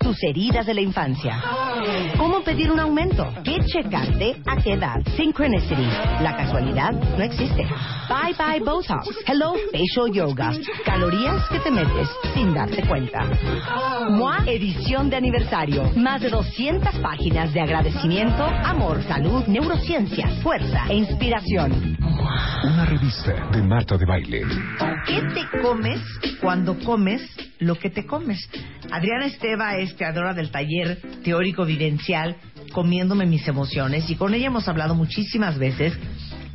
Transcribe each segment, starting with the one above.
Tus heridas de la infancia. ¿Cómo pedir un aumento? ¿Qué checarte? ¿A qué edad? Synchronicity. La casualidad no existe. Bye bye Botox. Hello Facial Yoga. Calorías que te metes sin darte cuenta. MOA edición de aniversario. Más de 200 páginas de agradecimiento, amor, salud, neurociencia, fuerza e inspiración. Una revista de Marta de Baile. ¿Qué te comes cuando comes lo que te comes? Adriana Esteva es creadora del taller teórico vivencial Comiéndome mis emociones y con ella hemos hablado muchísimas veces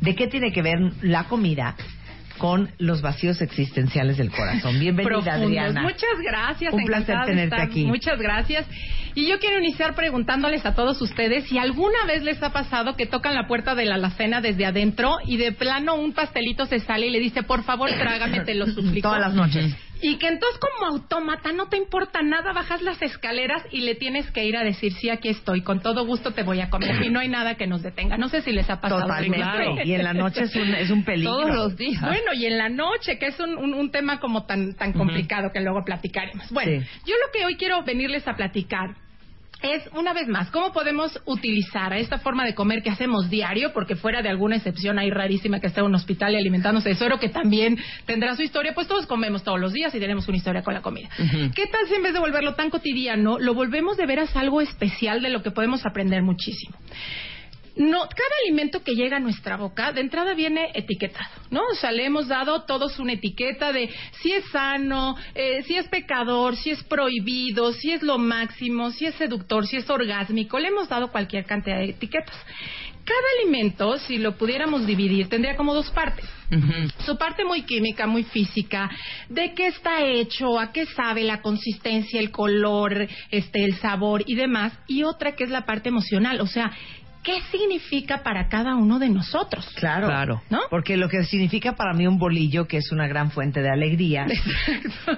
de qué tiene que ver la comida con los vacíos existenciales del corazón. Bienvenida, Profundos. Adriana. Muchas gracias. Un placer tenerte aquí. Muchas gracias. Y yo quiero iniciar preguntándoles a todos ustedes si alguna vez les ha pasado que tocan la puerta de la alacena desde adentro y de plano un pastelito se sale y le dice, por favor, trágame, te lo suplico. Todas las noches. Y que entonces como autómata no te importa nada, bajas las escaleras y le tienes que ir a decir, sí, aquí estoy, con todo gusto te voy a comer y no hay nada que nos detenga. No sé si les ha pasado. Totalmente. Claro. Y en la noche es un, es un peligro. días. Bueno, y en la noche, que es un, un- un tema como tan, tan complicado que luego platicaremos. Bueno, Sí. yo lo que hoy quiero venirles a platicar es, una vez más, cómo podemos utilizar a esta forma de comer que hacemos diario, porque fuera de alguna excepción hay rarísima que esté en un hospital y alimentándose de suero, que también tendrá su historia, pues todos comemos todos los días y tenemos una historia con la comida. ¿Qué tal si en vez de volverlo tan cotidiano, lo volvemos de veras algo especial de lo que podemos aprender muchísimo? No, cada alimento que llega a nuestra boca de entrada viene etiquetado, ¿no? O sea, le hemos dado todos una etiqueta de si es sano, eh, si es pecador, si es prohibido, si es lo máximo, si es seductor, si es orgásmico. Le hemos dado cualquier cantidad de etiquetas. Cada alimento, si lo pudiéramos dividir, tendría como dos partes. Su parte muy química, muy física, de qué está hecho, a qué sabe, la consistencia, el color, este, el sabor y demás. Y otra que es la parte emocional, o sea, qué significa para cada uno de nosotros. Claro. Claro. ¿No? Porque lo que significa para mí un bolillo, que es una gran fuente de alegría,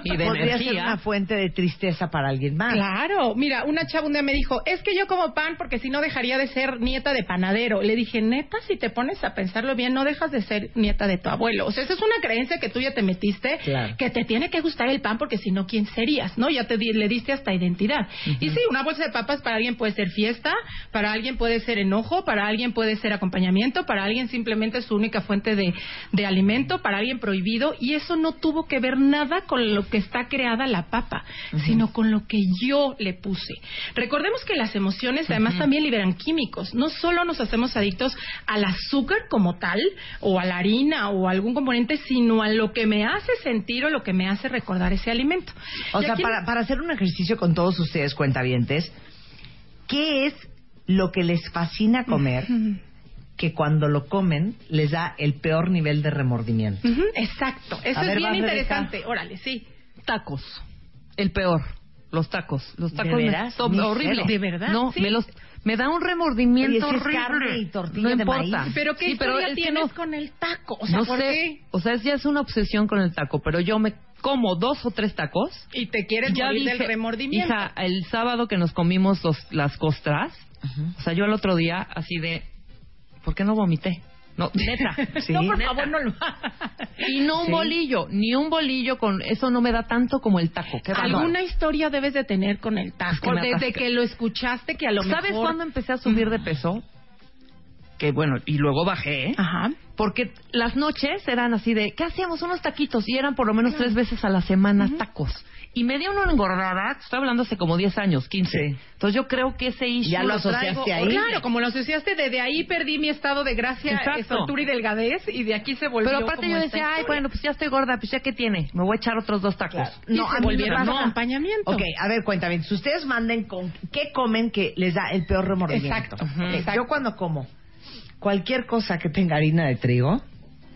Y de podría ser una fuente de tristeza para alguien más. Claro, mira, una chava un día me dijo, es que yo como pan porque si no dejaría de ser nieta de panadero. Le dije, neta, si te pones a pensarlo bien, no dejas de ser nieta de tu abuelo. O sea, esa es una creencia que tú ya te metiste, Claro. que te tiene que gustar el pan porque si no, ¿quién serías? ¿No? Ya te di- le diste hasta identidad. Y sí, una bolsa de papas para alguien puede ser fiesta, para alguien puede ser enojo, para alguien puede ser acompañamiento, para alguien simplemente es su única fuente de, de alimento, para alguien prohibido. Y eso no tuvo que ver nada con lo que está creada la papa, sino con lo que yo le puse. Recordemos que las emociones además también liberan químicos. No solo nos hacemos adictos al azúcar como tal, o a la harina, o a algún componente, sino a lo que me hace sentir o lo que me hace recordar ese alimento. O Y sea, aquí- para, para hacer un ejercicio con todos ustedes, cuentavientes, ¿qué es lo que les fascina comer que cuando lo comen les da el peor nivel de remordimiento? Exacto. Eso A es ver, bien interesante. Órale, sí. Tacos. El peor. Los tacos. Los ¿De tacos me veras? horrible. ¿De verdad? No, Sí. me los me da un remordimiento Oye, si es horrible. carne y tortilla no de importa. maíz. Pero ¿qué Sí, pero historia que tienes no- con el taco? O sea, no ¿por sé, qué? o sea, es ya es una obsesión con el taco, pero yo me como dos o tres tacos. Y te quieres ya morir dije, del remordimiento. hija, el sábado que nos comimos los, las costras, o sea, yo el otro día así de, ¿por qué no vomité? No, neta. Sí. no, por Neta. favor, no lo Y no un Sí. bolillo, ni un bolillo con eso no me da tanto como el taco. Qué. Alguna historia debes de tener con el taco. que desde que lo escuchaste, que a lo ¿Sabes mejor... cuándo empecé a subir de peso? Que bueno, y luego bajé, ¿eh? Ajá. Porque las noches eran así de, ¿qué hacíamos? Unos taquitos. Y eran por lo menos tres veces a la semana tacos. Y me dio una engordada, estoy hablando hace como 10 años, 15. Sí. Entonces yo creo que ese issue Ya lo traigo asociaste ahí. horrible. Claro, como lo asociaste, desde ahí perdí mi estado de gracia, soltura y delgadez, y de aquí se volvió Pero aparte como yo decía, ay, bueno, pues ya estoy gorda, pues ya que tiene, me voy a echar otros dos tacos. Y se a mí me un acompañamiento. Ok, a ver, cuéntame. Si ustedes manden con qué comen que les da el peor remordimiento. Exacto, Ok, exacto. Yo cuando como cualquier cosa que tenga harina de trigo,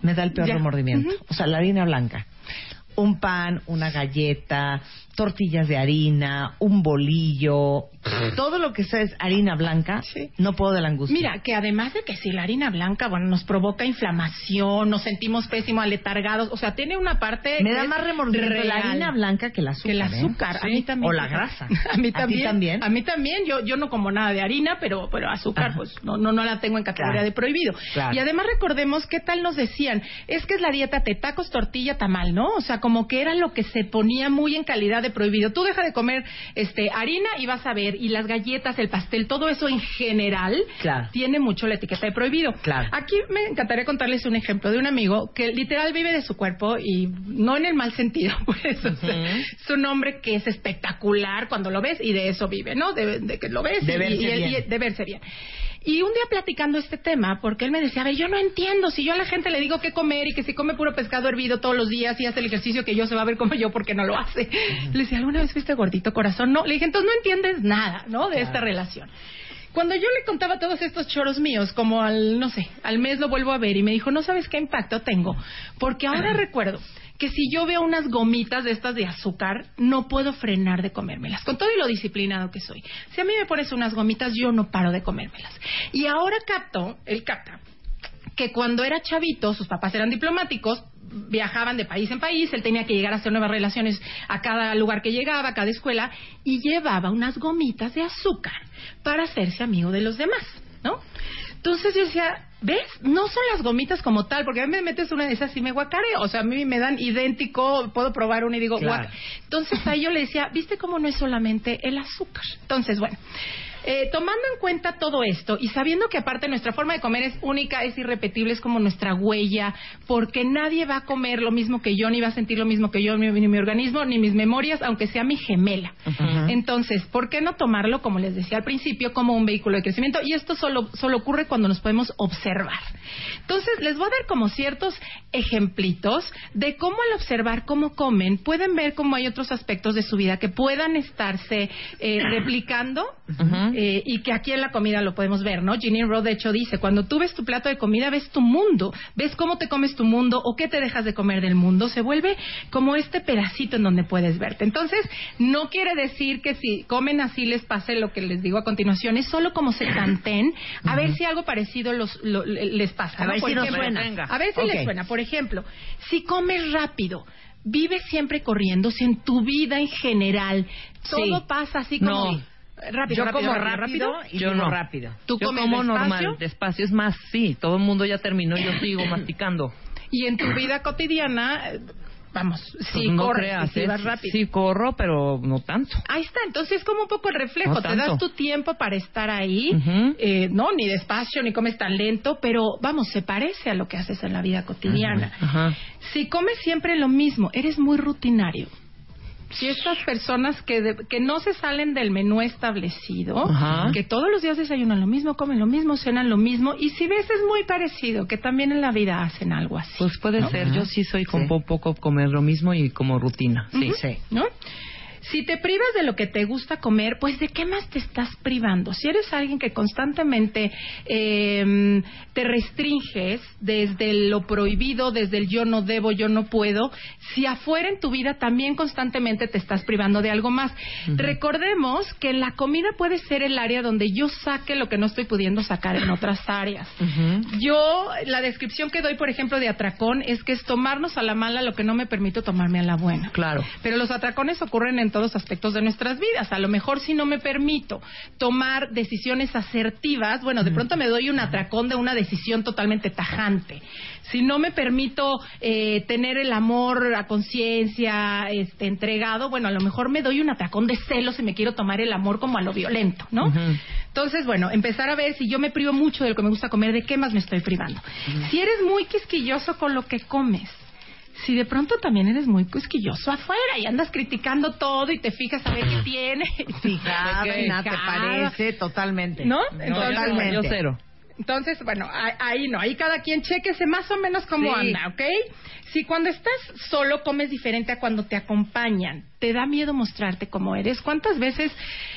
me da el peor Ya. remordimiento. Ujú. O sea, la harina blanca. Un pan, una galleta, tortillas de harina, un bolillo, todo lo que sea es harina blanca, Sí. no puedo de la angustia. Mira, que además de que si la harina blanca, bueno, nos provoca inflamación, nos sentimos pésimo, aletargados, o sea, tiene una parte... me da más remordimiento la harina blanca que el azúcar. que el ¿eh? azúcar, a Sí. mí también. O la grasa. A mí ¿A ti también. también? A mí también. Yo, yo no como nada de harina, pero, pero azúcar, Ajá. pues no, no, no la tengo en categoría Claro. de prohibido. Claro. Y además recordemos qué tal nos decían, es que es la dieta de tacos, tortilla, tamal, ¿no? O sea, como que era lo que se ponía muy en calidad de prohibido. Tú deja de comer este harina y vas a ver, y las galletas, el pastel, todo eso en general Claro. tiene mucho la etiqueta de prohibido. Claro. Aquí me encantaría contarles un ejemplo de un amigo que literal vive de su cuerpo y no en el mal sentido, pues. o sea, es un hombre que es espectacular cuando lo ves y de eso vive, ¿no? De, de que lo ves De y, verse y- y- bien. de verse bien. Y un día platicando este tema, porque él me decía, a ver, yo no entiendo, si yo a la gente le digo qué comer y que si come puro pescado hervido todos los días y hace el ejercicio que yo se va a ver como yo porque no lo hace. Le decía, ¿alguna vez fuiste gordito corazón? No, le dije, entonces no entiendes nada, ¿no? De esta relación. Cuando yo le contaba todos estos choros míos, como al, no sé, al mes lo vuelvo a ver y me dijo, no sabes qué impacto tengo, porque ahora recuerdo que si yo veo unas gomitas de estas de azúcar, no puedo frenar de comérmelas, con todo y lo disciplinado que soy. Si a mí me pones unas gomitas, yo no paro de comérmelas. Y ahora capto, él capta, que cuando era chavito, sus papás eran diplomáticos, viajaban de país en país, él tenía que llegar a hacer nuevas relaciones a cada lugar que llegaba, a cada escuela, y llevaba unas gomitas de azúcar para hacerse amigo de los demás, ¿no? Entonces yo decía, ¿ves? No son las gomitas como tal, porque a mí me metes una de esas y me guacareo, o sea, a mí me dan idéntico, puedo probar una y digo, Claro. Entonces ahí yo le decía, ¿viste cómo no es solamente el azúcar? Entonces, bueno, eh, tomando en cuenta todo esto y sabiendo que aparte nuestra forma de comer es única, es irrepetible, es como nuestra huella, porque nadie va a comer lo mismo que yo, ni va a sentir lo mismo que yo, ni, ni mi organismo, ni mis memorias, aunque sea mi gemela. Entonces, ¿por qué no tomarlo, como les decía al principio, como un vehículo de crecimiento? Y esto solo, solo ocurre cuando nos podemos observar. Entonces, les voy a dar como ciertos ejemplitos de cómo al observar cómo comen, pueden ver cómo hay otros aspectos de su vida que puedan estarse eh, replicando eh, y que aquí en la comida lo podemos ver, ¿no? Ginny Rowe, de hecho, dice, cuando tú ves tu plato de comida, ves tu mundo, ves cómo te comes tu mundo o qué te dejas de comer del mundo, se vuelve como este pedacito en donde puedes verte. Entonces, no quiere decir que si comen así les pase lo que les digo a continuación, es solo como se canten, a ver si algo parecido los, lo- les pasa. A ¿no? ver Por si nos ejemplo, suena. A ver si les suena. Por ejemplo, si comes rápido, vives siempre corriendo, si en tu vida en general todo Sí. pasa así como... No. Rápido, Yo rápido, como rápido, y Yo como no. rápido. Tú yo como despacio. normal, despacio. Es más, sí, todo el mundo ya terminó y yo sigo masticando. Y en tu vida cotidiana, vamos, Pues sí no corres, creas, sí ¿eh? vas rápido. Sí corro, pero no tanto. Ahí está, entonces es como un poco el reflejo, No te das tu tiempo para estar ahí, eh, no, ni despacio, ni comes tan lento, pero vamos, se parece a lo que haces en la vida cotidiana. Si comes siempre lo mismo, eres muy rutinario. Si estas personas que, de- que no se salen del menú establecido, Ajá. que todos los días desayunan lo mismo, comen lo mismo, cenan lo mismo, y si ves es muy parecido, que también en la vida hacen algo así. Pues puede ser, yo sí soy como Sí. poco comer lo mismo y como rutina, sí. Ujú, Sí. ¿No? Si te privas de lo que te gusta comer, pues ¿de qué más te estás privando? Si eres alguien que constantemente eh, te restringes desde lo prohibido, desde el yo no debo, yo no puedo, si afuera en tu vida también constantemente te estás privando de algo más. Recordemos que la comida puede ser el área donde yo saque lo que no estoy pudiendo sacar en otras áreas. Yo, la descripción que doy, por ejemplo, de atracón es que es tomarnos a la mala lo que no me permito tomarme a la buena. Claro. Pero los atracones ocurren en todos aspectos de nuestras vidas. A lo mejor si no me permito tomar decisiones asertivas, bueno, de pronto me doy un atracón de una decisión totalmente tajante. Si no me permito eh, tener el amor a conciencia este, entregado, bueno, a lo mejor me doy un atracón de celos y me quiero tomar el amor como a lo violento, ¿no? Entonces, bueno, empezar a ver si yo me privo mucho de lo que me gusta comer, de qué más me estoy privando. Si eres muy quisquilloso con lo que comes, si de pronto también eres muy quisquilloso afuera y andas criticando todo y te fijas a ver qué tiene. Fijada, nada, te parece totalmente. ¿No? No, Entonces, Totalmente. Yo cero. Entonces, bueno, ahí, no, ahí cada quien chequese más o menos cómo Sí. anda, ¿ok? Si cuando estás solo comes diferente a cuando te acompañan, te da miedo mostrarte cómo eres. ¿Cuántas veces,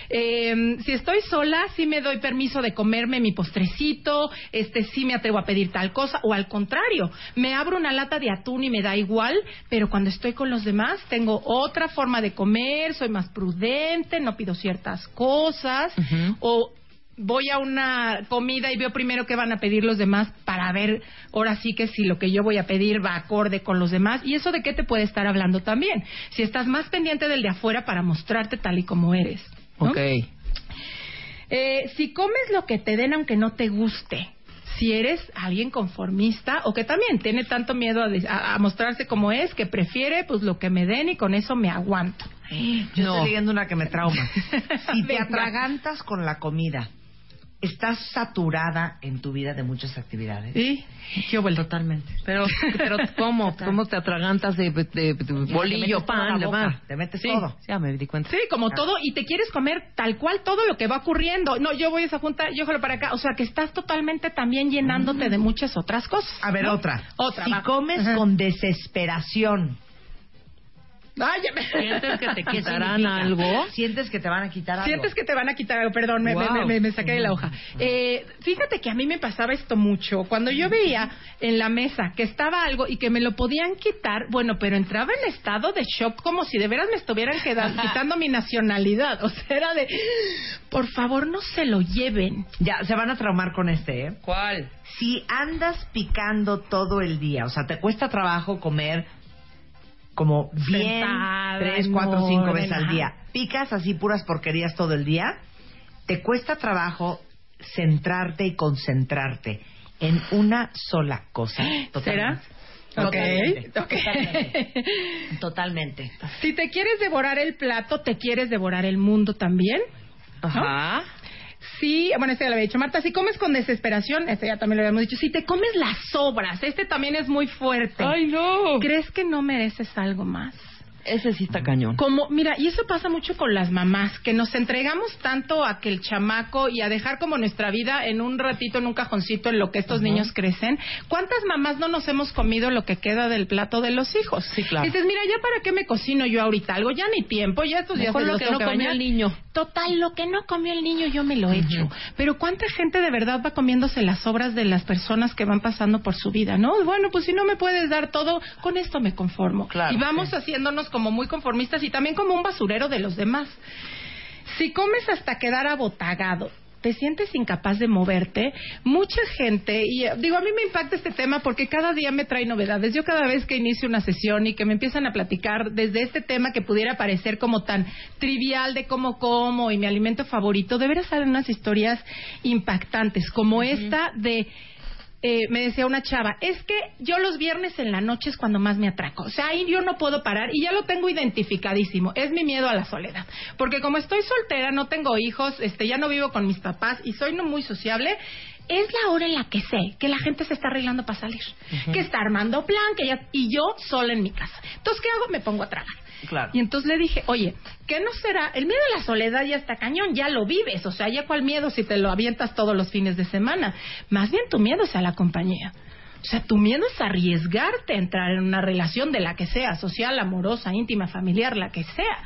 eh, si estoy sola, sí me doy permiso de comerme mi postrecito, este, sí me atrevo a pedir tal cosa, o al contrario, me abro una lata de atún y me da igual, pero cuando estoy con los demás tengo otra forma de comer, soy más prudente, no pido ciertas cosas, o voy a una comida y veo primero qué van a pedir los demás para ver ahora sí que si lo que yo voy a pedir va acorde con los demás y eso de qué te puede estar hablando también si estás más pendiente del de afuera para mostrarte tal y como eres ¿no? Ok. Eh, si comes lo que te den aunque no te guste si eres alguien conformista o que también tiene tanto miedo a, de- a- a mostrarse como es que prefiere pues lo que me den y con eso me aguanto Yo No. estoy leyendo una que me trauma. Si te atragantas con la comida, estás saturada en tu vida de muchas actividades. ¿Sí? ¿Qué hubo el- Totalmente. Pero, pero ¿cómo? ¿Cómo te atragantas de, de- de te bolillo, toda pan, la boca, demás? te metes Sí, todo. Ya me di cuenta. Sí, como todo, y te quieres comer tal cual todo lo que va ocurriendo. No, yo voy a esa junta, yo jalo para acá. O sea, que estás totalmente también llenándote de muchas otras cosas. A ver, ¿no? otra. Otra. Si va. comes Ajá. con desesperación, Ay, ya me- ¿Sientes que te ¿qué quitarán algo? Sientes que te van a quitar algo. Sientes que te van a quitar algo, perdón, me, me- Wow. me- me saqué de la hoja. Eh, fíjate que a mí me pasaba esto mucho. Cuando yo veía en la mesa que estaba algo y que me lo podían quitar, bueno, pero entraba en estado de shock como si de veras me estuvieran quedando, quitando mi nacionalidad. O sea, era de, por favor, no se lo lleven. Ya, se van a traumar con este, ¿eh? ¿Cuál? Si andas picando todo el día, o sea, te cuesta trabajo comer como bien Sentada, tres, cuatro, cinco veces al día, picas así puras porquerías todo el día, te cuesta trabajo centrarte y concentrarte en una sola cosa. ¿Será? Totalmente. Ok, Totalmente. ok. Totalmente. Totalmente. Si te quieres devorar el plato, te quieres devorar el mundo también. Ajá. Sí, bueno, este ya lo había dicho Marta. Si comes con desesperación, este ya también lo habíamos dicho. Si te comes las sobras, este también es muy fuerte. Ay, no. ¿Crees que no mereces algo más? Ese sí está cañón. Como, mira, y eso pasa mucho con las mamás, que nos entregamos tanto a que el chamaco y a dejar como nuestra vida en un ratito, en un cajoncito, en lo que estos niños crecen. ¿Cuántas mamás no nos hemos comido lo que queda del plato de los hijos? Sí, claro. Dices, mira, ya para qué me cocino yo ahorita algo, ya ni tiempo, ya estos días lo que no comió el niño. Total, lo que no comió el niño yo me lo he hecho. Pero cuánta gente de verdad va comiéndose las obras de las personas que van pasando por su vida, ¿no? Bueno, pues si no me puedes dar todo, con esto me conformo. Claro, y vamos sí. haciéndonos como muy conformistas y también como un basurero de los demás. Si comes hasta quedar abotagado, te sientes incapaz de moverte, mucha gente, y eh, digo, a mí me impacta este tema porque cada día me trae novedades. Yo cada vez que inicio una sesión y que me empiezan a platicar desde este tema que pudiera parecer como tan trivial de cómo como y mi alimento favorito, de veras salen unas historias impactantes, como esta de eh, me decía una chava, es que yo los viernes en la noche es cuando más me atraco. O sea, ahí yo no puedo parar y ya lo tengo identificadísimo. Es mi miedo a la soledad. Porque como estoy soltera, no tengo hijos, este, ya no vivo con mis papás y soy no muy sociable, es la hora en la que sé que la gente se está arreglando para salir. Que está armando plan, que ya, y yo sola en mi casa. Entonces, ¿qué hago? Me pongo a tragar. Claro. Y entonces le dije, oye, ¿qué no será? El miedo a la soledad ya está cañón, ya lo vives. O sea, ya cuál miedo si te lo avientas todos los fines de semana. Más bien tu miedo es a la compañía. O sea, tu miedo es arriesgarte a entrar en una relación de la que sea, social, amorosa, íntima, familiar, la que sea.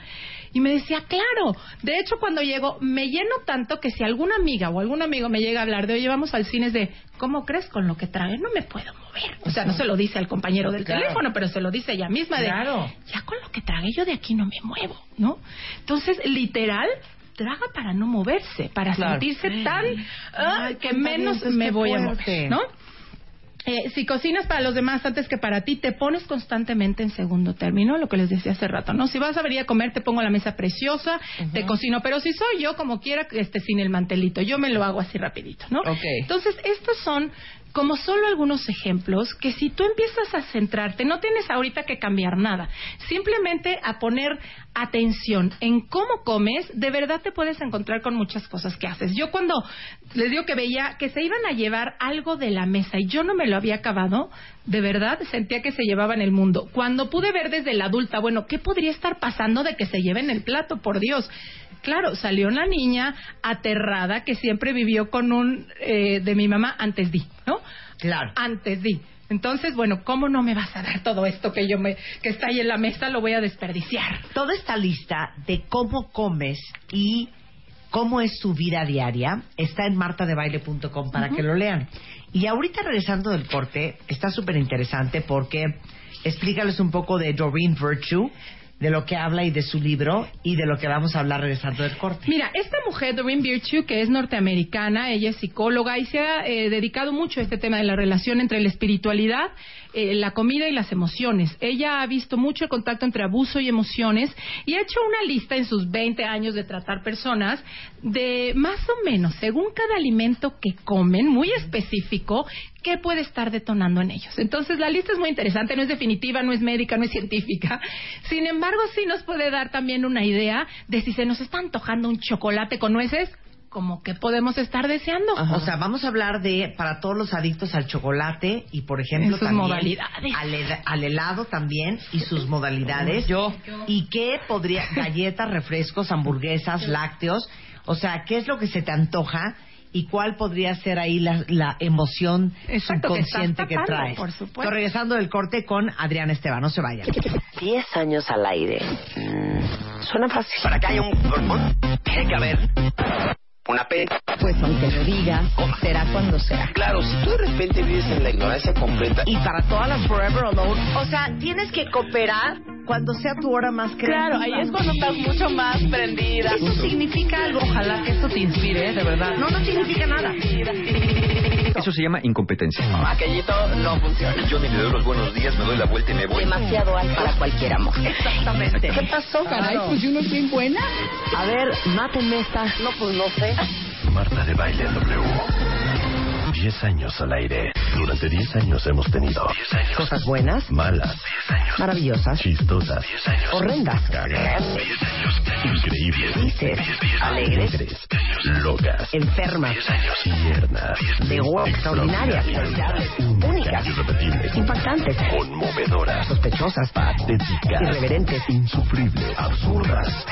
Y me decía, claro, de hecho cuando llego me lleno tanto que si alguna amiga o algún amigo me llega a hablar de, oye, vamos al cine, es de, ¿cómo crees con lo que trae? No me puedo mover. O sea, no se lo dice al compañero del Claro. teléfono, pero se lo dice ella misma de, Claro. ya con lo que tragué yo de aquí no me muevo, ¿no? Entonces, literal, traga para no moverse, para Claro. sentirse tan ah, Ay, que menos me voy a mover, ¿no? Eh, si cocinas para los demás antes que para ti, te pones constantemente en segundo término, lo que les decía hace rato, ¿no? Si vas a venir a comer, te pongo la mesa preciosa, te cocino, pero si soy yo, como quiera, este, sin el mantelito, yo me lo hago así rapidito, ¿no? Ok. Entonces, estos son como solo algunos ejemplos que si tú empiezas a centrarte, no tienes ahorita que cambiar nada, simplemente a poner atención en cómo comes, de verdad te puedes encontrar con muchas cosas que haces. Yo cuando les digo que veía que se iban a llevar algo de la mesa y yo no me lo había acabado, de verdad sentía que se llevaban el mundo. Cuando pude ver desde la adulta, bueno, ¿qué podría estar pasando de que se lleven el plato? Por Dios. Claro, salió una niña aterrada que siempre vivió con un eh, de mi mamá antes di, ¿no? Claro. Antes di. Entonces, bueno, ¿cómo no me vas a dar todo esto que yo me que está ahí en la mesa lo voy a desperdiciar? Toda esta lista de cómo comes y cómo es tu vida diaria está en martadebaile.com para que lo lean. Y ahorita regresando del corte, está súper interesante porque explícales un poco de Doreen Virtue, de lo que habla y de su libro y de lo que vamos a hablar regresando del corte. Mira, esta mujer, Doreen Virtue, que es norteamericana, ella es psicóloga y se ha eh, dedicado mucho a este tema de la relación entre la espiritualidad, eh, la comida y las emociones. Ella ha visto mucho el contacto entre abuso y emociones y ha hecho una lista en sus 20 años de tratar personas de más o menos, según cada alimento que comen, muy específico, qué puede estar detonando en ellos. Entonces, la lista es muy interesante, no es definitiva, no es médica, no es científica. Sin embargo, sí nos puede dar también una idea de si se nos está antojando un chocolate con nueces, como que podemos estar deseando. O sea, vamos a hablar de para todos los adictos al chocolate y, por ejemplo, sus también modalidades. Al, al helado también y sus modalidades. Yo. ¿Y qué podría? Galletas, refrescos, hamburguesas, lácteos. O sea, ¿qué es lo que se te antoja? ¿Y cuál podría ser ahí la, la emoción Exacto, que subconsciente que, tapando, traes? por supuesto. Estoy regresando del corte con Adrián Esteban. No se vayan. 10 años al aire. Mm, suena fácil. Para que haya un tiene que haber una P. Pues aunque lo digas, será cuando sea. Claro, si tú de repente vives en la ignorancia completa, Y para todas las Forever Alone, o sea, tienes que cooperar cuando sea tu hora más creativa. Claro, ahí es cuando estás mucho más prendida. Eso significa algo. Ojalá que esto te inspire, de verdad. No, no significa nada. Eso se llama incompetencia. aquellito no funciona. Yo ni le doy los buenos días, me doy la vuelta y me voy. Demasiado alto para cualquier amor. Exactamente. ¿Qué pasó? Caray, pues uno es bien buena. A ver, mátenme esta. No, pues no sé. Marta de Baile W. 10 años al aire. Durante 10 años hemos tenido Cosas buenas, malas, maravillosas, chistosas, horrendas, cagadas, increíbles, alegres, alegres, locas, enfermas, tiernas, de huevo extraordinarias, únicas, irrepetibles, impactantes, conmovedoras, sospechosas, patéticas, irreverentes. insufribles, absurdas.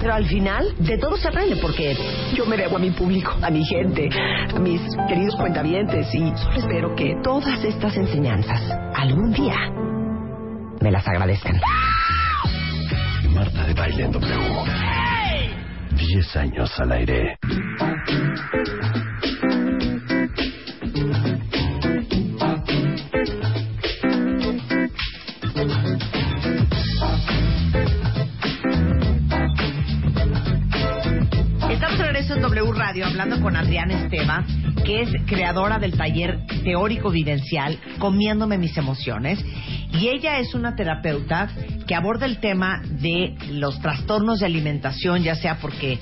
Pero al final, de todo se aprende porque yo me debo a mi público, a mi gente, a mis queridos cuentavientes y solo espero que todas estas enseñanzas algún día me las agradezcan. Marta de Baile en W. 10 años al aire. Radio hablando con Adriana Esteva, que es creadora del taller teórico vivencial Comiéndome mis emociones. Y ella es una terapeuta que aborda el tema de los trastornos de alimentación, ya sea porque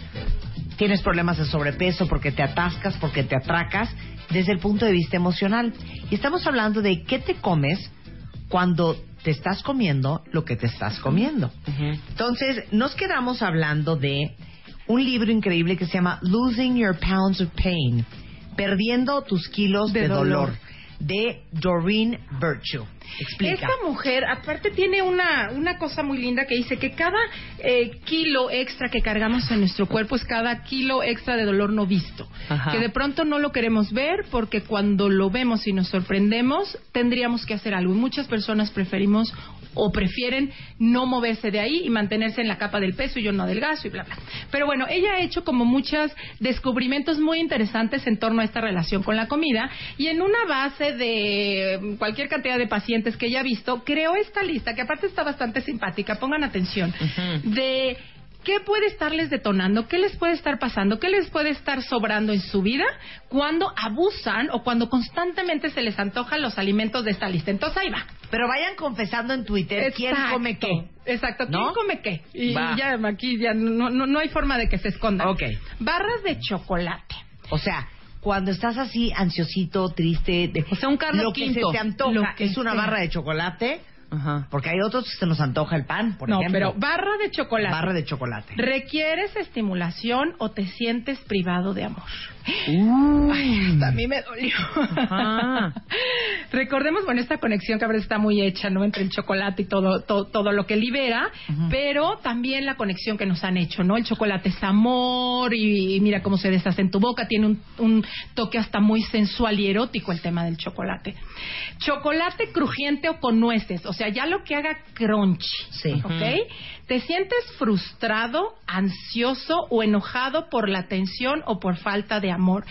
tienes problemas de sobrepeso, porque te atascas, porque te atracas, desde el punto de vista emocional. Y estamos hablando de qué te comes cuando te estás comiendo lo que te estás comiendo. Entonces, nos quedamos hablando de un libro increíble que se llama Losing Your Pounds of Pain, Perdiendo tus kilos de, De dolor. dolor. de Doreen Virtue. Explica. Esta mujer, aparte, tiene una, una cosa muy linda que dice que cada eh, kilo extra que cargamos en nuestro cuerpo es cada kilo extra de dolor no visto. Ajá. Que de pronto no lo queremos ver porque cuando lo vemos y nos sorprendemos, tendríamos que hacer algo. Y muchas personas preferimos o prefieren no moverse de ahí y mantenerse en la capa del peso y yo no adelgazo y bla, bla. Pero bueno, ella ha hecho como muchos descubrimientos muy interesantes en torno a esta relación con la comida y en una base de cualquier cantidad de pacientes que ella ha visto, creó esta lista que aparte está bastante simpática, pongan atención, de qué puede estarles detonando, qué les puede estar pasando, qué les puede estar sobrando en su vida cuando abusan o cuando constantemente se les antojan los alimentos de esta lista. Entonces ahí va. Pero vayan confesando en Twitter quién Exacto. come qué. Exacto, ¿quién ¿No? come qué? Y, Va. y ya aquí ya no, no, no hay forma de que se escondan. Ok. Barras de chocolate. O sea, cuando estás así ansiosito, triste, de, O sea, un Carlos lo que se te antoja que es una sea. barra de chocolate, Ajá. porque hay otros que se nos antoja el pan, por no, ejemplo. pero barra de chocolate. barra de chocolate. ¿Requieres estimulación o te sientes privado de amor? Ay, hasta a mí me dolió. Recordemos, bueno, esta conexión que a veces está muy hecha, ¿no? Entre el chocolate y todo, todo, todo lo que libera, pero también la conexión que nos han hecho, ¿no? El chocolate es amor y, y mira cómo se deshace en tu boca, tiene un, un toque hasta muy sensual y erótico el tema del chocolate. Chocolate crujiente o con nueces, o sea, ya lo que haga crunchy, Sí. ¿ok? ¿Te sientes frustrado, ansioso o enojado por la tensión o por falta de amor?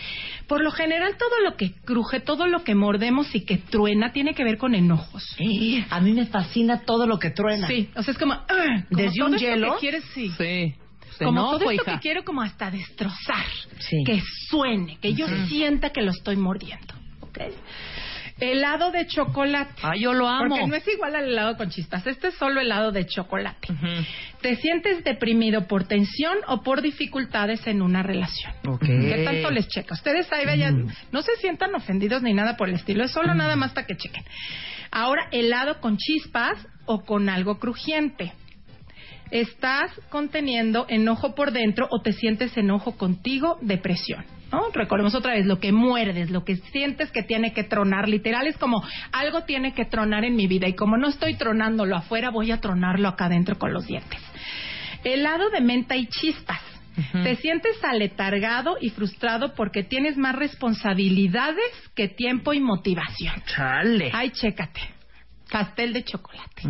Por lo general, todo lo que cruje, todo lo que mordemos y que truena tiene que ver con enojos. A mí me fascina todo lo que truena. Sí, o sea, es como... Desde un todo esto hielo. que quieres, sí. Sí. Como enojo, todo esto hija. que quiero como hasta destrozar. Sí. Que suene, que yo sienta que lo estoy mordiendo. ¿Ok? Helado de chocolate. Ay, yo lo amo. Porque no es igual al helado con chispas. Este es solo helado de chocolate. ¿Te sientes deprimido por tensión o por dificultades en una relación? Ok. ¿Qué tanto les checa? Ustedes ahí vayan, no se sientan ofendidos ni nada por el estilo, es solo nada más para que chequen. Ahora, helado con chispas o con algo crujiente. ¿Estás conteniendo enojo por dentro o te sientes enojo contigo, depresión? ¿No? Recordemos otra vez, lo que muerdes, lo que sientes que tiene que tronar, literal es como algo tiene que tronar en mi vida y como no estoy tronándolo afuera, voy a tronarlo acá adentro con los dientes. Helado de menta y chispas. Te sientes aletargado y frustrado porque tienes más responsabilidades que tiempo y motivación. Chale. Ay, chécate. Pastel de chocolate.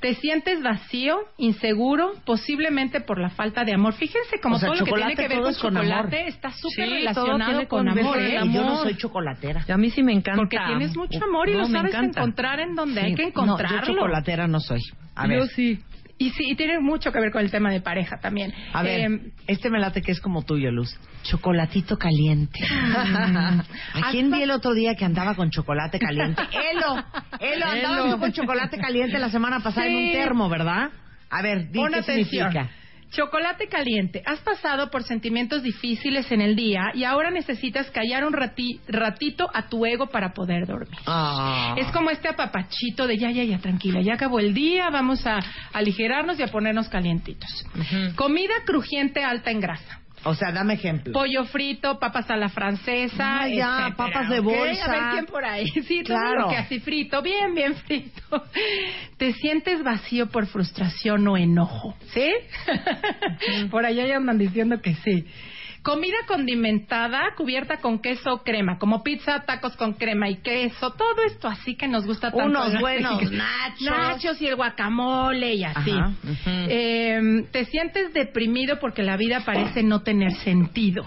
Te sientes vacío, inseguro, posiblemente por la falta de amor. Fíjense como O sea, todo lo que tiene que ver con chocolate está súper Sí, relacionado con con amor, ¿eh? Yo no soy chocolatera. A mí sí me encanta. Porque tienes mucho amor y No, lo sabes encontrar en donde hay que No, encontrarlo. yo chocolatera no soy. A ver. Yo sí. Y sí, y tiene mucho que ver con el tema de pareja también. A ver, Eh, este me late que es como tuyo, Luz. Chocolatito caliente. ¿A quién vi el otro día que andaba con chocolate caliente? Elo, Elo, tú con chocolate caliente la semana pasada en un termo, ¿verdad? A ver, di qué atención. significa. Chocolate caliente. Has pasado por sentimientos difíciles en el día y ahora necesitas callar un rati- ratito a tu ego para poder dormir. Ah. Es como este apapachito de ya, ya, ya, tranquila, ya acabó el día, vamos a aligerarnos y a ponernos calientitos. Comida crujiente alta en grasa. O sea, dame ejemplo. Pollo frito, papas a la francesa, Ah, ya, etcétera, papas de bolsa. A ver quién por ahí. Sí, Claro. que así frito, bien, bien frito. ¿Te sientes vacío por frustración o enojo? ¿Sí? por allá ya andan diciendo que sí. Comida condimentada, cubierta con queso o crema, como pizza, tacos con crema y queso, todo esto así que nos gusta tanto. Unos buenos nachos. Nachos y el guacamole y así. Ajá. Eh, te sientes deprimido porque la vida parece no tener sentido.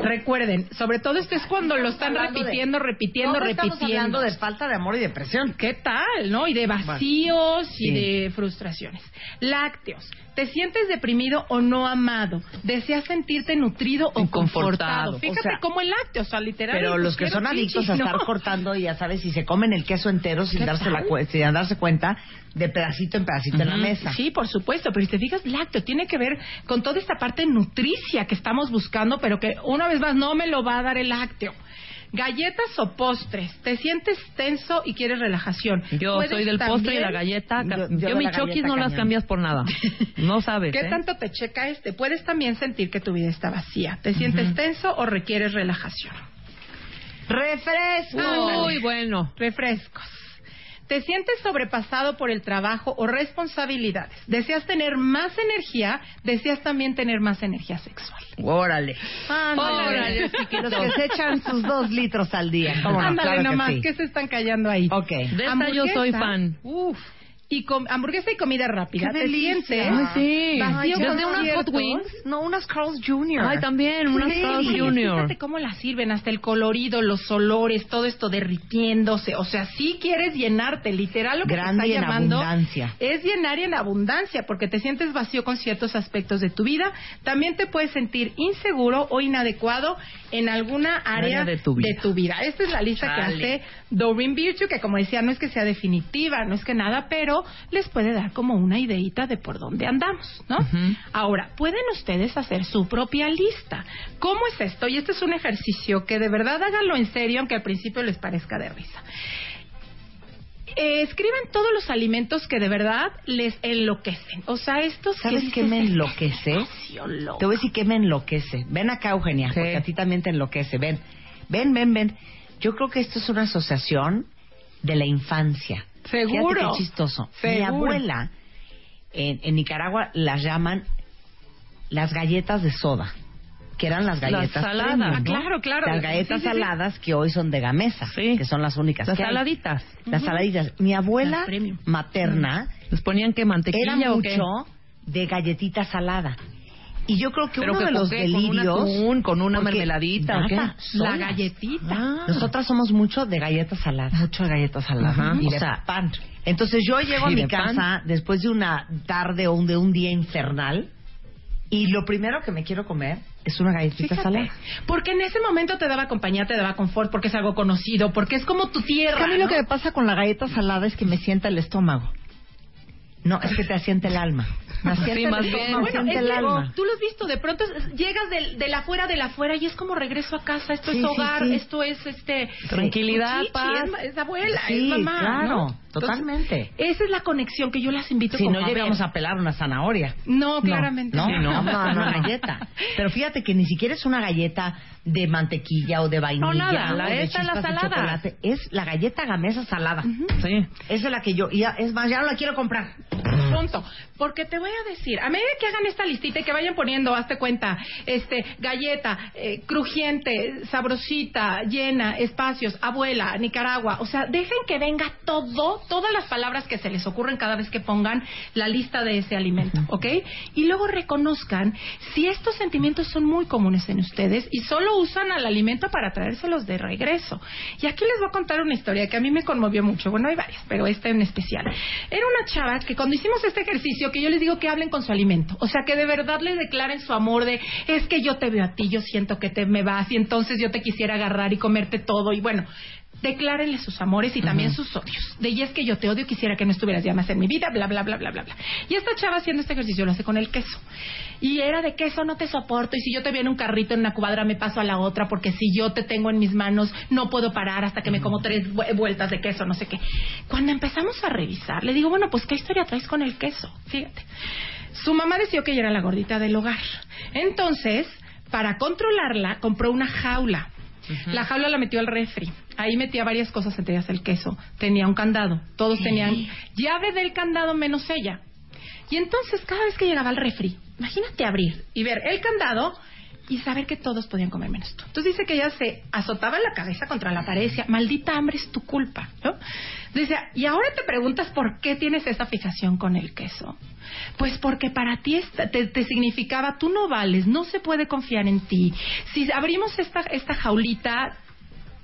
Recuerden, sobre todo esto es cuando lo están de- repitiendo, repitiendo, Todos estamos repitiendo. hablando de falta de amor y depresión. ¿Qué tal, no? Y de vacíos Sí. y de frustraciones. Lácteos. ¿Te sientes deprimido o no amado? ¿Deseas sentirte nutrido o confortado? confortado. Fíjate O sea, cómo el lácteo, o sea, literal. Pero los que son adictos a estar ¿no? cortando, y ya sabes, si se comen el queso entero sin, ¿Qué darse la, cu- sin darse cuenta, de pedacito en pedacito en la mesa. Sí, por supuesto, pero si te fijas, lácteo tiene que ver con toda esta parte nutricia que estamos buscando, pero que una vez más no me lo va a dar el lácteo. Galletas o postres, te sientes tenso y quieres relajación. Yo soy del postre y la galleta. Yo- Yo, mis choquis no las cambias por nada. No sabes, ¿Qué ¿eh? tanto te checa este? Puedes también sentir que tu vida está vacía. ¿Te sientes tenso o requieres relajación? ¡Refresco! Uy, bueno. Refrescos. ¿Te sientes sobrepasado por el trabajo o responsabilidades? ¿Deseas tener más energía? ¿Deseas también tener más energía sexual? Órale. Órale, Los que se echan sus dos litros al día. ¿Cómo no? Ándale Claro que nomás, sí. que se están callando ahí. Ok. De esta yo soy fan. Uf. Y com- hamburguesa y comida rápida. ¡Qué ¿Te delicia! sientes? Ay, sí. Vacío Desde con unas Hot Wings. No, unas Carl's Jr. Ay, también, unas Sí. Carl's Junior. Fíjate cómo la sirven, hasta el colorido, los olores, todo esto derritiéndose. O sea, si quieres llenarte, literal, lo que Grande te está en llamando abundancia. es llenar y en abundancia, porque te sientes vacío con ciertos aspectos de tu vida. También te puedes sentir inseguro o inadecuado en alguna área, Área de tu vida. vida. Esta es la lista que hace Doreen Virtue, que como decía, no es que sea definitiva, no es que nada, pero les puede dar como una ideita de por dónde andamos, ¿no? Ahora, pueden ustedes hacer su propia lista. ¿Cómo es esto? Y este es un ejercicio que de verdad háganlo en serio, aunque al principio les parezca de risa. Eh, escriben todos los alimentos que de verdad les enloquecen. O sea, estos ¿Sabes que qué me enloquece? Te voy a decir qué me enloquece. Ven acá, Eugenia, porque a ti también te enloquece. Ven, ven, ven, ven. Yo creo que esto es una asociación de la infancia. Seguro. Fíjate qué chistoso. Mi abuela en, en Nicaragua las llaman las galletas de soda, que eran las galletas saladas. premium, Ah, claro, claro. Las galletas Sí, sí, sí. saladas que hoy son de gamesa, que son las únicas Las que hay. saladitas. Las saladitas. Mi abuela Las materna ¿Les ponían que mantequilla era o qué? mucho de galletita salada. Y yo creo que uno que de los qué, con un delirios atún, con una mermeladita, ¿o qué? nada, La galletita. Ah. Nosotras somos mucho de galletas saladas. Mucho de galletas saladas. Y O de sea, pan. Entonces yo llego a mi pan. casa después de una tarde o un, de un día infernal y lo primero que me quiero comer es una galletita Fíjate, salada. porque en ese momento te daba compañía, te daba confort, porque es algo conocido, porque es como tu tierra. Es que a mí lo que me pasa con la galleta salada es que me sienta el estómago. No, es que te asiente el alma. Sí, el más bien. Bueno, es el que alma. tú lo has visto, de pronto es- llegas del, de la afuera, de la afuera y es como regreso a casa, esto Sí, es hogar, sí. esto es este Tranquilidad, chichi, paz. es, es abuela, Sí, es mamá, claro, ¿no? Entonces, totalmente. esa es la conexión que yo las invito Si como no a llegamos ver. a pelar una zanahoria. No, claramente No, no. no, no, no, galleta. Pero fíjate que ni siquiera es una galleta de mantequilla o de vainilla. No, nada, o la- de esta la salada. chocolate. Es la galleta gamesa salada. Sí. Esa es la que yo, y ya- es más, ya no la quiero comprar. Punto. Porque te voy a decir, a medida que hagan esta listita y que vayan poniendo, hazte cuenta, este, galleta, eh, crujiente, sabrosita, llena, espacios, abuela, Nicaragua, o sea, dejen que venga todo, todas las palabras que se les ocurren cada vez que pongan la lista de ese alimento, ¿ok? Y luego reconozcan si estos sentimientos son muy comunes en ustedes y solo usan al alimento para traérselos de regreso. Y aquí les voy a contar una historia que a mí me conmovió mucho. Bueno, hay varias, pero esta en especial. Era una chava que cuando hicimos este ejercicio, que yo les digo que hablen con su alimento, o sea, que de verdad le declaren su amor de, es que yo te veo a ti, yo siento que te me vas y entonces yo te quisiera agarrar y comerte todo y bueno. Declárenle sus amores y también sus odios. De y es que yo te odio, quisiera que no estuvieras ya más en mi vida, bla, bla, bla, bla, bla, bla. Y esta chava haciendo este ejercicio lo hace con el queso. Y era de queso no te soporto y si yo te veo en un carrito en una cuadra me paso a la otra porque si yo te tengo en mis manos no puedo parar hasta que me como tres vu- vueltas de queso, no sé qué. Cuando empezamos a revisar, le digo, bueno, pues ¿qué historia traes con el queso? Fíjate. Su mamá decía que ella era la gordita del hogar. Entonces, para controlarla, compró una jaula. La jaula la metió al refri. Ahí metía varias cosas, entre ellas el queso. Tenía un candado. Todos tenían llave del candado menos ella. Y entonces, cada vez que llegaba al refri, imagínate abrir y ver el candado y saber que todos podían comer menos tú. Entonces dice que ella se azotaba la cabeza contra la pared y maldita hambre es tu culpa, ¿no? Decía, y ahora te preguntas por qué tienes esa fijación con el queso. Pues porque para ti te, te significaba, tú no vales, no se puede confiar en ti. Si abrimos esta, esta jaulita,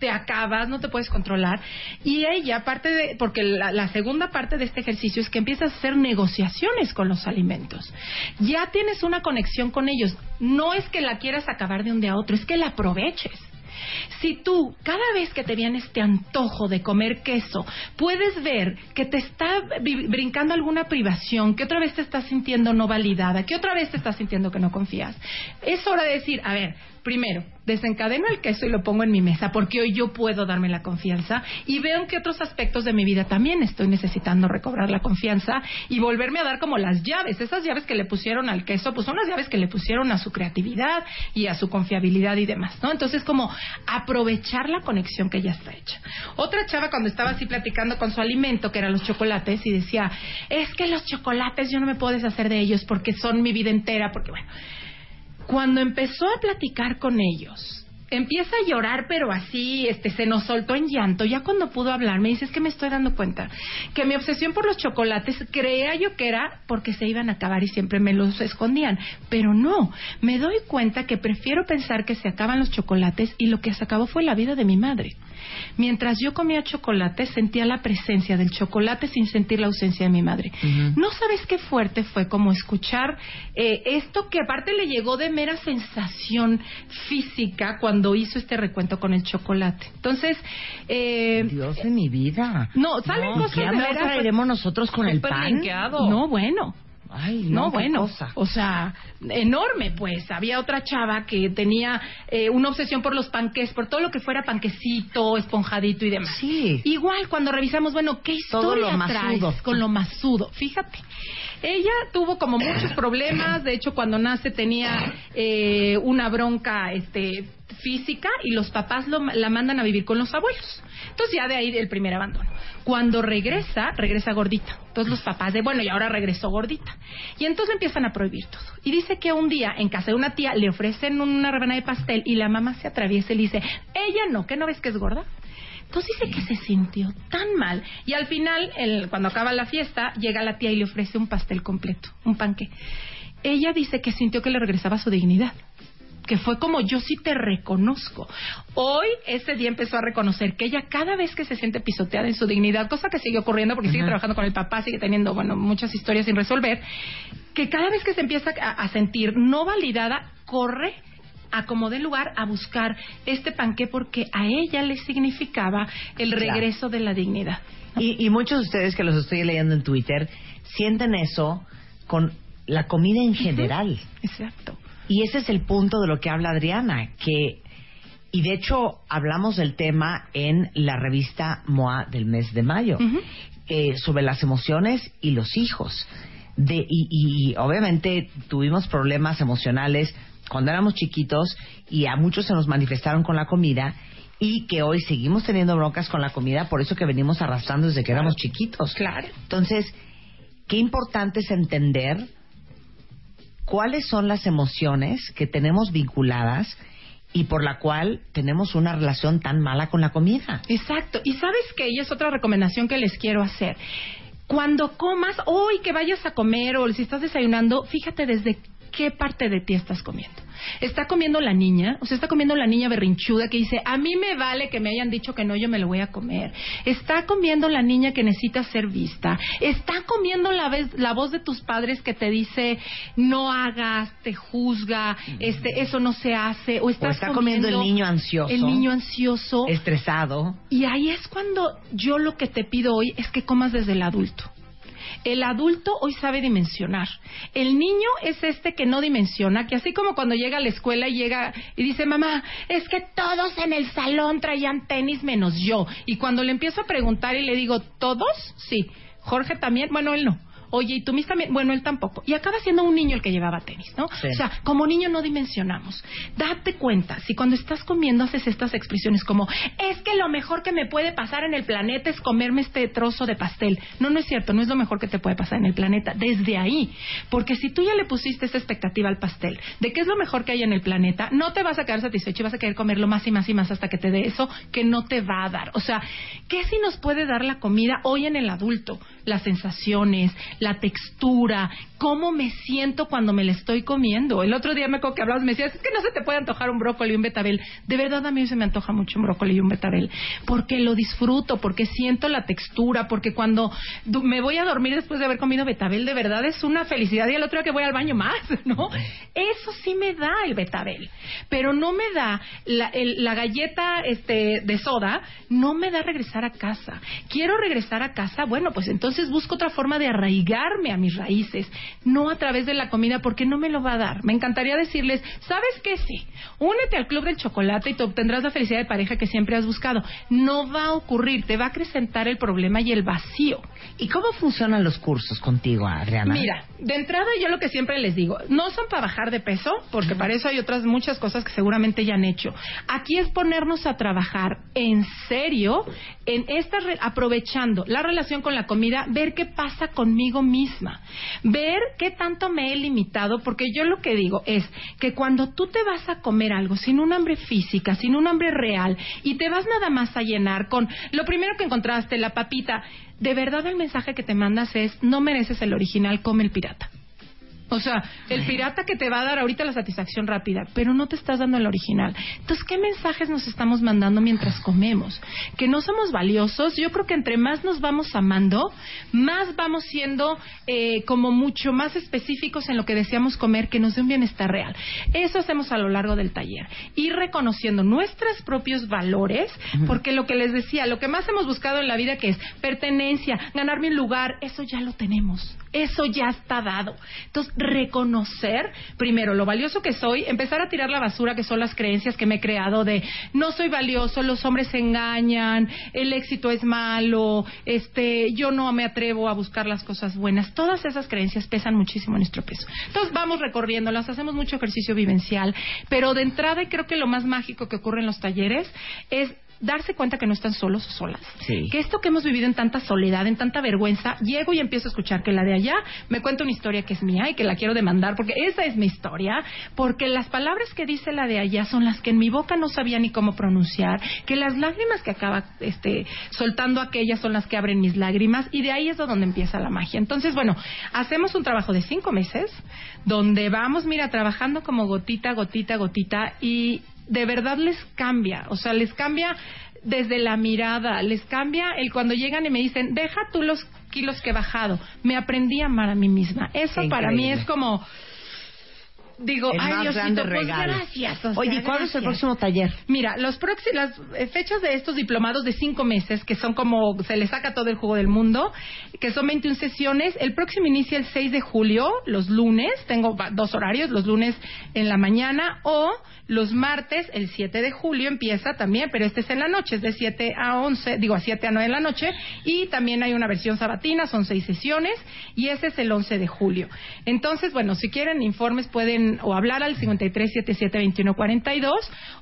te acabas, no te puedes controlar. Y ella, aparte de, porque la, segunda parte de este ejercicio es que empiezas a hacer negociaciones con los alimentos. Ya tienes una conexión con ellos. No es que la quieras acabar de un día a otro, es que la aproveches. Si tú, cada vez que te viene este antojo de comer queso, puedes ver que te está brincando alguna privación, que otra vez te estás sintiendo no validada, que otra vez te estás sintiendo que no confías, es hora de decir, a ver, primero, desencadeno el queso y lo pongo en mi mesa, porque hoy yo puedo darme la confianza y veo en qué otros aspectos de mi vida también estoy necesitando recobrar la confianza y volverme a dar como las llaves. Esas llaves que le pusieron al queso, pues son las llaves que le pusieron a su creatividad y a su confiabilidad y demás, ¿no? Entonces, como aprovechar la conexión que ya está hecha. Otra chava cuando estaba así platicando con su alimento, que eran los chocolates, y decía, es que los chocolates yo no me puedo deshacer de ellos porque son mi vida entera, porque bueno, cuando empezó a platicar con ellos, empieza a llorar, pero así, este, se nos soltó en llanto. Ya cuando pudo hablar, me dice, es que me estoy dando cuenta que mi obsesión por los chocolates creía yo que era porque se iban a acabar y siempre me los escondían. Pero no, me doy cuenta que prefiero pensar que se acaban los chocolates y lo que se acabó fue la vida de mi madre. Mientras yo comía chocolate, sentía la presencia del chocolate sin sentir la ausencia de mi madre. No sabes qué fuerte fue como escuchar eh, esto que aparte le llegó de mera sensación física cuando hizo este recuento con el chocolate. Entonces, eh, Dios de mi vida. no, salen No, cosas ¿qué de veras. nosotros con el pan? linkeado. No, bueno. Ay, no, no, bueno, cosa. o sea, enorme, pues. Había otra chava que tenía eh, una obsesión por los panques, por todo lo que fuera panquecito, esponjadito y demás. Sí. Igual, cuando revisamos, bueno, ¿qué Todo historia lo traes con lo masudo? Fíjate. Ella tuvo como muchos problemas, de hecho cuando nace tenía eh, una bronca este, física y los papás lo- la mandan a vivir con los abuelos. Entonces ya de ahí el primer abandono. Cuando regresa, regresa gordita. Entonces los papás de, bueno, y ahora regresó gordita. Y entonces empiezan a prohibir todo. Y dice que un día en casa de una tía le ofrecen una rebanada de pastel y la mamá se atraviesa y le dice, ella no, ¿qué no ves que es gorda? Entonces dice que se sintió tan mal. Y al final, el- cuando acaba la fiesta, llega la tía y le ofrece un pastel completo, un panque. Ella dice que sintió que le regresaba su dignidad. Que fue como yo sí te reconozco. Hoy, ese día empezó a reconocer que ella cada vez que se siente pisoteada en su dignidad, cosa que sigue ocurriendo porque sigue trabajando con el papá, sigue teniendo, bueno, muchas historias sin resolver, que cada vez que se empieza a, a sentir no validada, corre a como de lugar a buscar este panque porque a ella le significaba el Claro. regreso de la dignidad. Y, y muchos de ustedes que los estoy leyendo en Twitter sienten eso con la comida en general. Exacto. Y ese es el punto de lo que habla Adriana, que y de hecho hablamos del tema en la revista MOA del mes de mayo eh, sobre las emociones y los hijos. De, y, y obviamente tuvimos problemas emocionales cuando éramos chiquitos y a muchos se nos manifestaron con la comida y que hoy seguimos teniendo broncas con la comida, por eso que venimos arrastrando desde que éramos chiquitos. Claro. Entonces, qué importante es entender cuáles son las emociones que tenemos vinculadas y por la cual tenemos una relación tan mala con la comida. Exacto. Y sabes que ella es otra recomendación que les quiero hacer. Cuando comas, hoy que vayas a comer o si estás desayunando, fíjate desde qué parte de ti estás comiendo. Está comiendo la niña, o sea, está comiendo la niña berrinchuda que dice, a mí me vale que me hayan dicho que no, yo me lo voy a comer. Está comiendo la niña que necesita ser vista. Está comiendo la, vez- la voz de tus padres que te dice, no hagas, te juzga, este, eso no se hace. O, estás está comiendo el niño ansioso. El niño ansioso. Estresado. Y ahí es cuando yo lo que te pido hoy es que comas desde el adulto. El adulto hoy sabe dimensionar. El niño es este que no dimensiona, que así como cuando llega a la escuela y llega y dice, mamá, es que todos en el salón traían tenis menos yo. Y cuando le empiezo a preguntar y le digo, ¿todos? Sí. Jorge también, bueno, él no. Oye, ¿y tú mis también? Bueno, él tampoco. Y acaba siendo un niño el que llevaba tenis, ¿no? Sí. O sea, como niño no dimensionamos. Date cuenta, si cuando estás comiendo haces estas expresiones como, es que lo mejor que me puede pasar en el planeta es comerme este trozo de pastel. No, no es cierto, no es lo mejor que te puede pasar en el planeta. Desde ahí. Porque si tú ya le pusiste esa expectativa al pastel de qué es lo mejor que hay en el planeta, no te vas a quedar satisfecho y vas a querer comerlo más y más y más hasta que te dé eso que no te va a dar. O sea, ¿qué si nos puede dar la comida hoy en el adulto? Las sensaciones, la textura, cómo me siento cuando me la estoy comiendo. El otro día me acuerdo que hablabas, me decías, es que no se te puede antojar un brócoli y un betabel. De verdad a mí se me antoja mucho un brócoli y un betabel, porque lo disfruto, porque siento la textura, porque cuando me voy a dormir después de haber comido betabel, de verdad es una felicidad y el otro día que voy al baño más, ¿no? Eso sí me da el betabel, pero no me da la, galleta este, de soda, no me da regresar a casa. Quiero regresar a casa, bueno, pues entonces busco otra forma de arraigarme a mis raíces, no a través de la comida, porque no me lo va a dar. Me encantaría decirles, ¿sabes qué? Sí, únete al Club del Chocolate y te obtendrás la felicidad de pareja que siempre has buscado. No va a ocurrir, te va a acrecentar el problema y el vacío. ¿Y cómo funcionan los cursos contigo, Adriana? Mira, de entrada yo lo que siempre les digo, no son para bajar de peso, porque para eso hay otras muchas cosas que seguramente ya han hecho. Aquí es ponernos a trabajar en serio, en esta re- aprovechando la relación con la comida, ver qué pasa conmigo misma, ver qué tanto me he limitado, porque yo lo que digo es que cuando tú te vas a comer algo sin un hambre física, sin un hambre real, y te vas nada más a llenar con lo primero que encontraste, la papita, de verdad el mensaje que te mandas es no mereces el original, come el pirata. O sea, el pirata que te va a dar ahorita la satisfacción rápida, pero no te estás dando el original. Entonces, ¿qué mensajes nos estamos mandando mientras comemos? Que no somos valiosos. Yo creo que entre más nos vamos amando, más vamos siendo eh, como mucho más específicos en lo que deseamos comer, que nos dé un bienestar real. Eso hacemos a lo largo del taller. Ir reconociendo nuestros propios valores, porque lo que les decía, lo que más hemos buscado en la vida que es pertenencia, ganarme un lugar, eso ya lo tenemos. Eso ya está dado. Entonces, reconocer primero lo valioso que soy, empezar a tirar la basura que son las creencias que me he creado de no soy valioso, los hombres se engañan, el éxito es malo, este, yo no me atrevo a buscar las cosas buenas. Todas esas creencias pesan muchísimo en nuestro peso. Entonces vamos recorriéndolas, hacemos mucho ejercicio vivencial, pero de entrada y creo que lo más mágico que ocurre en los talleres es darse cuenta que no están solos o solas. Que esto que hemos vivido en tanta soledad, en tanta vergüenza, llego y empiezo a escuchar que la de allá me cuenta una historia que es mía y que la quiero demandar porque esa es mi historia, porque las palabras que dice la de allá son las que en mi boca no sabía ni cómo pronunciar, que las lágrimas que acaba este, soltando aquellas son las que abren mis lágrimas y de ahí es donde empieza la magia. Entonces, bueno, hacemos un trabajo de cinco meses donde vamos, mira, trabajando como gotita, gotita, gotita y de verdad les cambia, o sea, les cambia desde la mirada, les cambia el cuando llegan y me dicen, deja tú los kilos que he bajado, me aprendí a amar a mí misma. Eso para mí es como digo, El ay más Diosito, grande pues regalo. gracias. o sea, ¿y cuándo es el próximo taller? Mira, los próxi- las eh, fechas de estos diplomados de cinco meses, que son como se les saca todo el jugo del mundo, que son 21 sesiones, el próximo inicia el 6 de julio, los lunes, tengo dos horarios, los lunes en la mañana o los martes, el 7 de julio empieza también, pero este es en la noche, es de 7 a 11, digo a 7 a 9 de la noche, y también hay una versión sabatina, son seis sesiones, y ese es el 11 de julio. Entonces, bueno, si quieren informes pueden o hablar al 53772142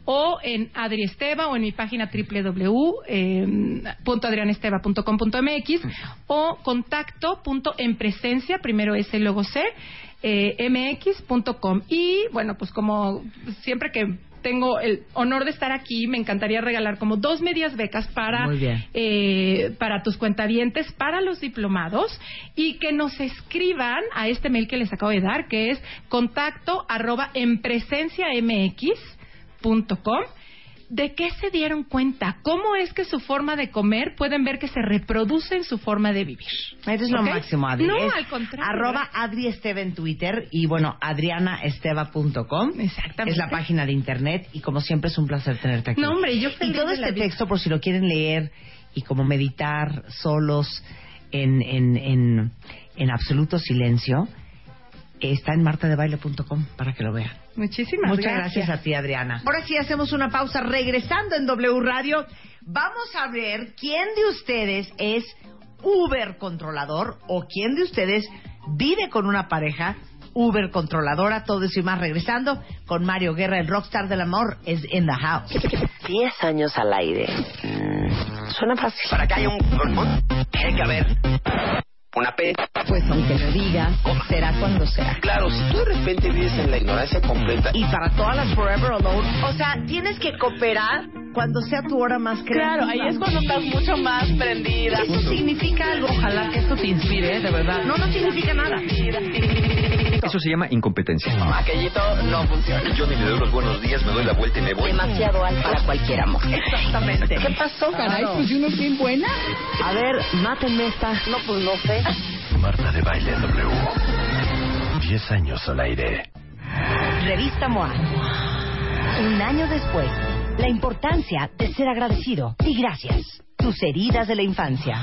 o en Adri Esteba o en mi página www.adrianesteba.com.mx o contacto.empresencia, primero S y luego C, eh, mx.com. Y bueno, pues como siempre que tengo el honor de estar aquí, me encantaría regalar como dos medias becas para eh, para tus cuentavientes, para los diplomados. Y que nos escriban a este mail que les acabo de dar, que es contacto arroba empresenciamx.com. ¿De qué se dieron cuenta? ¿Cómo es que su forma de comer pueden ver que se reproduce en su forma de vivir? Eres lo ¿Ok? máximo, Adri. No, Es al contrario. Arroba Adri Esteva en Twitter y, bueno, adrianaesteva.com. Exactamente. Es la página de internet y, como siempre, es un placer tenerte aquí. No, hombre, yo Y feliz todo de la este texto, por si lo quieren leer y como meditar solos en, en, en, en absoluto silencio, está en martadebaile.com para que lo vean. Muchísimas Muchas gracias. a ti, Adriana. Ahora sí hacemos una pausa. Regresando en W Radio, vamos a ver quién de ustedes es Uber controlador o quién de ustedes vive con una pareja Uber controladora. Todo eso y más regresando con Mario Guerra, el rockstar del amor, es in the house. 10 años al aire. Mm, suena fácil. Para que haya un tiene que haber una P. Pues aunque lo digas, será cuando sea. Claro, si tú de repente vives en la ignorancia completa. Y para todas las Forever Alone, o sea, tienes que cooperar cuando sea tu hora más creativa. Claro, ahí es cuando estás mucho más prendida. Eso significa algo. Ojalá que esto te inspire, de verdad. No, no significa nada. Eso se llama incompetencia. Aquellito no funciona. Yo ni le doy los buenos días, me doy la vuelta y me voy. Demasiado alto para cualquier amor. Exactamente. ¿Qué pasó? Caray, pues uno es bien buena. A ver, mátenme esta. No, pues no sé. Marta de Baile W. 10 años al aire. Revista MOA. Un año después, la importancia de ser agradecido y gracias. Tus heridas de la infancia.